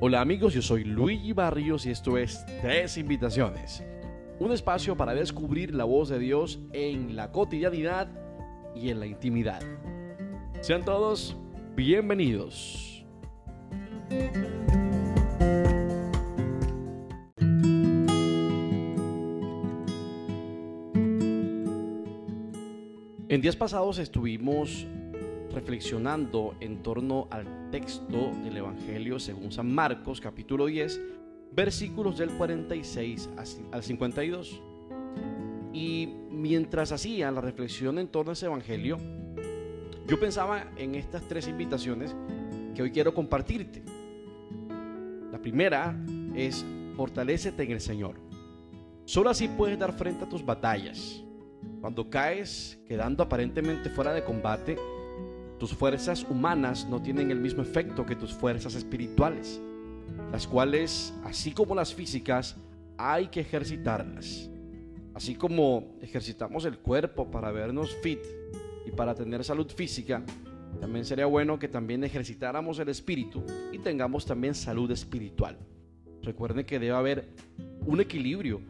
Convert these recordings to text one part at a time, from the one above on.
Hola amigos, yo soy Luigi Barrios y esto es Tres Invitaciones. Un espacio para descubrir la voz de Dios en la cotidianidad y en la intimidad. Sean todos bienvenidos. En días pasados estuvimos reflexionando en torno al texto del Evangelio según San Marcos, capítulo 10, versículos del 46 al 52. Y mientras hacía la reflexión en torno a ese Evangelio, yo pensaba en estas tres invitaciones que hoy quiero compartirte. La primera es fortalécete en el Señor. Solo así puedes dar frente a tus batallas. Cuando caes quedando aparentemente fuera de combate, tus fuerzas humanas no tienen el mismo efecto que tus fuerzas espirituales, las cuales, así como las físicas, hay que ejercitarlas. Así como ejercitamos el cuerpo para vernos fit y para tener salud física, también sería bueno que también ejercitáramos el espíritu y tengamos también salud espiritual. Recuerden que debe haber un equilibrio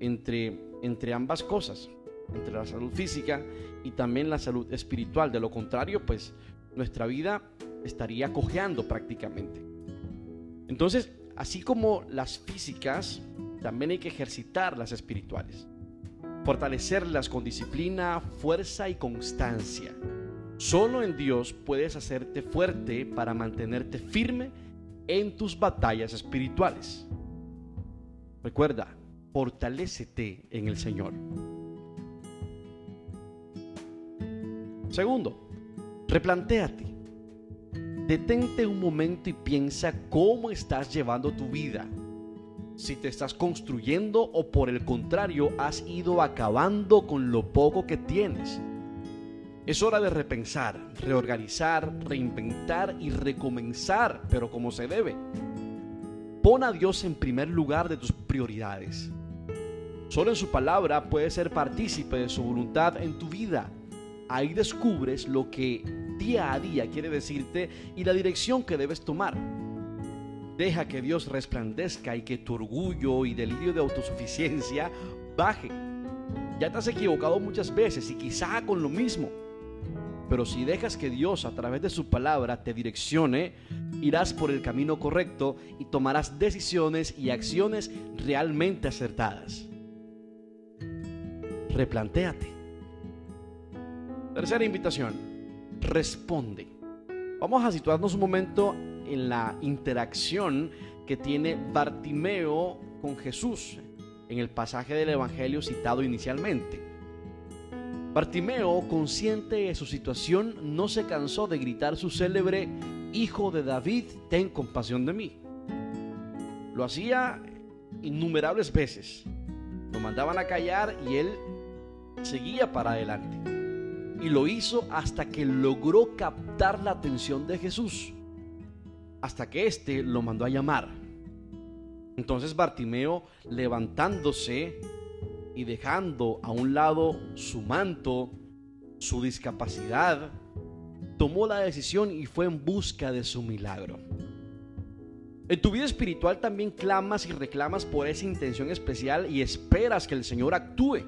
entre, entre ambas cosas entre la salud física y también la salud espiritual. De lo contrario, pues nuestra vida estaría cojeando prácticamente. Entonces, así como las físicas, también hay que ejercitar las espirituales. Fortalecerlas con disciplina, fuerza y constancia. Solo en Dios puedes hacerte fuerte para mantenerte firme en tus batallas espirituales. Recuerda, fortalécete en el Señor. Segundo, replantéate. Detente un momento y piensa cómo estás llevando tu vida. Si te estás construyendo o por el contrario has ido acabando con lo poco que tienes. Es hora de repensar, reorganizar, reinventar y recomenzar, pero como se debe. Pon a Dios en primer lugar de tus prioridades. Solo en su palabra puedes ser partícipe de su voluntad en tu vida ahí descubres lo que día a día quiere decirte y la dirección que debes tomar. Deja que Dios resplandezca y que tu orgullo y delirio de autosuficiencia baje. Ya te has equivocado muchas veces y quizá con lo mismo. Pero si dejas que Dios a través de su palabra te direccione, irás por el camino correcto y tomarás decisiones y acciones realmente acertadas. Replantéate. Tercera invitación, responde. Vamos a situarnos un momento en la interacción que tiene Bartimeo con Jesús en el pasaje del Evangelio citado inicialmente. Bartimeo, consciente de su situación, no se cansó de gritar su célebre, Hijo de David, ten compasión de mí. Lo hacía innumerables veces. Lo mandaban a callar y él seguía para adelante y lo hizo hasta que logró captar la atención de Jesús, hasta que éste lo mandó a llamar. Entonces Bartimeo, levantándose y dejando a un lado su manto, su discapacidad, tomó la decisión y fue en busca de su milagro. En tu vida espiritual también clamas y reclamas por esa intención especial y esperas que el Señor actúe,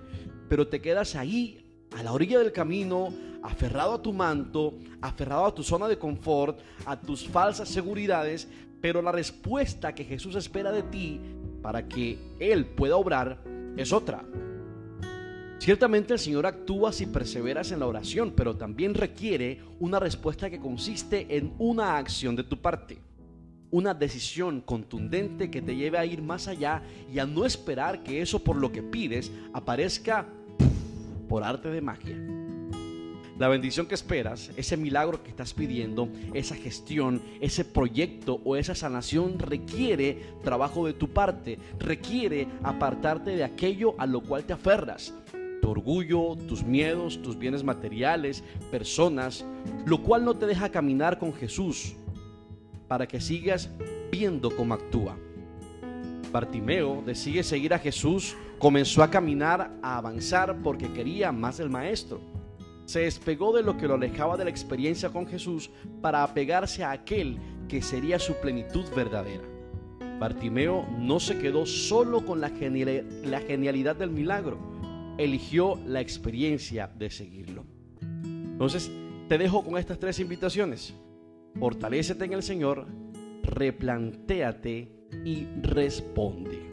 pero te quedas ahí a la orilla del camino, aferrado a tu manto, aferrado a tu zona de confort, a tus falsas seguridades, pero la respuesta que Jesús espera de ti para que Él pueda obrar es otra. Ciertamente el Señor actúa si perseveras en la oración, pero también requiere una respuesta que consiste en una acción de tu parte. Una decisión contundente que te lleve a ir más allá y a no esperar que eso por lo que pides aparezca por arte de magia. La bendición que esperas, ese milagro que estás pidiendo, esa gestión, ese proyecto o esa sanación requiere trabajo de tu parte, requiere apartarte de aquello a lo cual te aferras. Tu orgullo, tus miedos, tus bienes materiales, personas, lo cual no te deja caminar con Jesús para que sigas viendo cómo actúa. Bartimeo decide seguir a Jesús, comenzó a caminar, a avanzar porque quería más del Maestro. Se despegó de lo que lo alejaba de la experiencia con Jesús para apegarse a aquel que sería su plenitud verdadera. Bartimeo no se quedó solo con la, la genialidad del milagro, eligió la experiencia de seguirlo. Entonces, te dejo con estas tres invitaciones. Fortalécete en el Señor, replantéate y responde.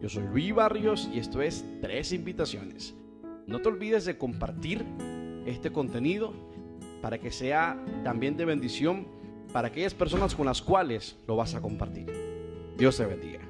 Yo soy Luis Barrios y esto es Tres Invitaciones. No te olvides de compartir este contenido para que sea también de bendición para aquellas personas con las cuales lo vas a compartir. Dios te bendiga.